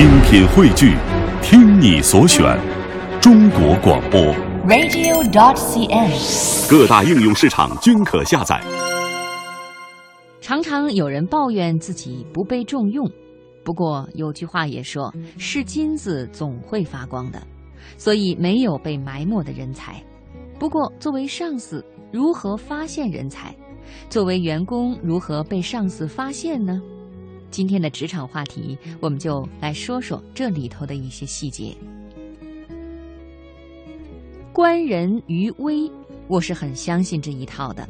精品汇聚，听你所选，中国广播。radio.dot.cn，。各大应用市场均可下载。常常有人抱怨自己不被重用，不过有句话也说：“是金子总会发光的。”所以没有被埋没的人才。不过，作为上司，如何发现人才？作为员工，如何被上司发现呢？今天的职场话题，我们就来说说这里头的一些细节。观人于微，我是很相信这一套的。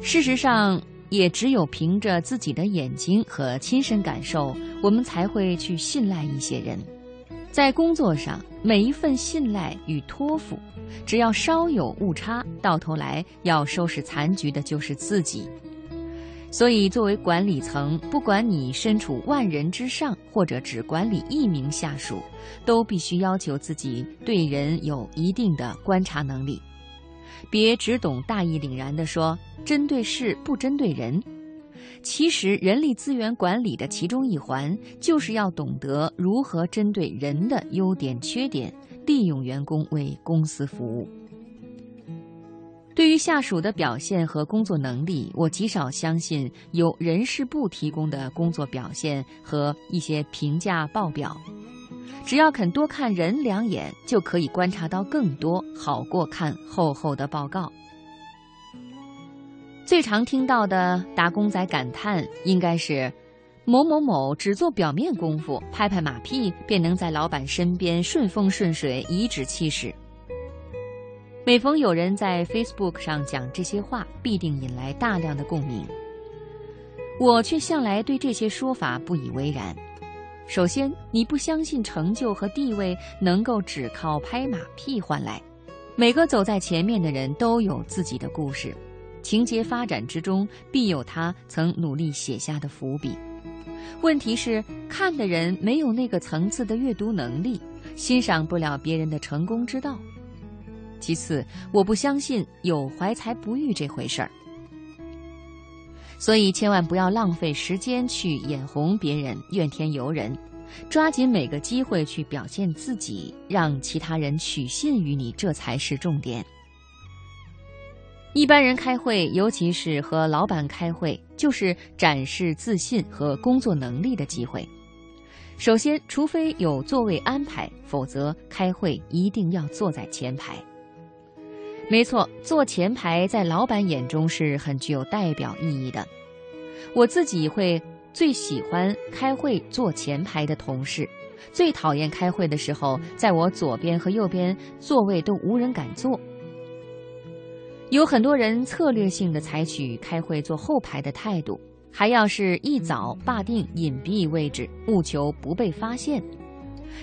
事实上，也只有凭着自己的眼睛和亲身感受，我们才会去信赖一些人。在工作上，每一份信赖与托付，只要稍有误差，到头来要收拾残局的就是自己。所以，作为管理层，不管你身处万人之上，或者只管理一名下属，都必须要求自己对人有一定的观察能力，别只懂大义凛然地说“针对事不针对人”。其实，人力资源管理的其中一环，就是要懂得如何针对人的优点、缺点，利用员工为公司服务。对于下属的表现和工作能力，我极少相信由人事部提供的工作表现和一些评价报表。只要肯多看人两眼，就可以观察到更多，好过看厚厚的报告。最常听到的打工仔感叹，应该是某某某只做表面功夫，拍拍马屁便能在老板身边顺风顺水，颐指气使。每逢有人在 Facebook 上讲这些话，必定引来大量的共鸣。我却向来对这些说法不以为然。首先，你不相信成就和地位能够只靠拍马屁换来。每个走在前面的人都有自己的故事。情节发展之中，必有他曾努力写下的伏笔。问题是，看的人没有那个层次的阅读能力，欣赏不了别人的成功之道。其次，我不相信有怀才不遇这回事儿。所以，千万不要浪费时间去眼红别人、怨天尤人，抓紧每个机会去表现自己，让其他人取信于你，这才是重点。一般人开会，尤其是和老板开会，就是展示自信和工作能力的机会。首先，除非有座位安排，否则开会一定要坐在前排。没错，坐前排在老板眼中是很具有代表意义的。我自己会最喜欢开会坐前排的同事，最讨厌开会的时候，在我左边和右边座位都无人敢坐。有很多人策略性的采取开会坐后排的态度，还要是一早霸定隐蔽位置，务求不被发现。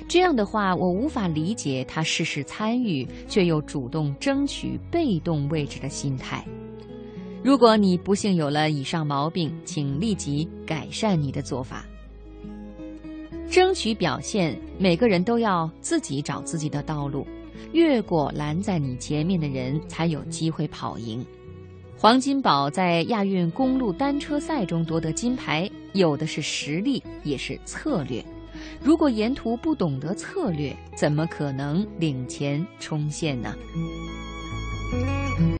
这样的话，我无法理解他事事参与却又主动争取被动位置的心态。如果你不幸有了以上毛病，请立即改善你的做法。争取表现，每个人都要自己找自己的道路。越过拦在你前面的人，才有机会跑赢。黄金宝在亚运公路单车赛中夺得金牌，有的是实力，也是策略。如果沿途不懂得策略，怎么可能领钱冲线呢？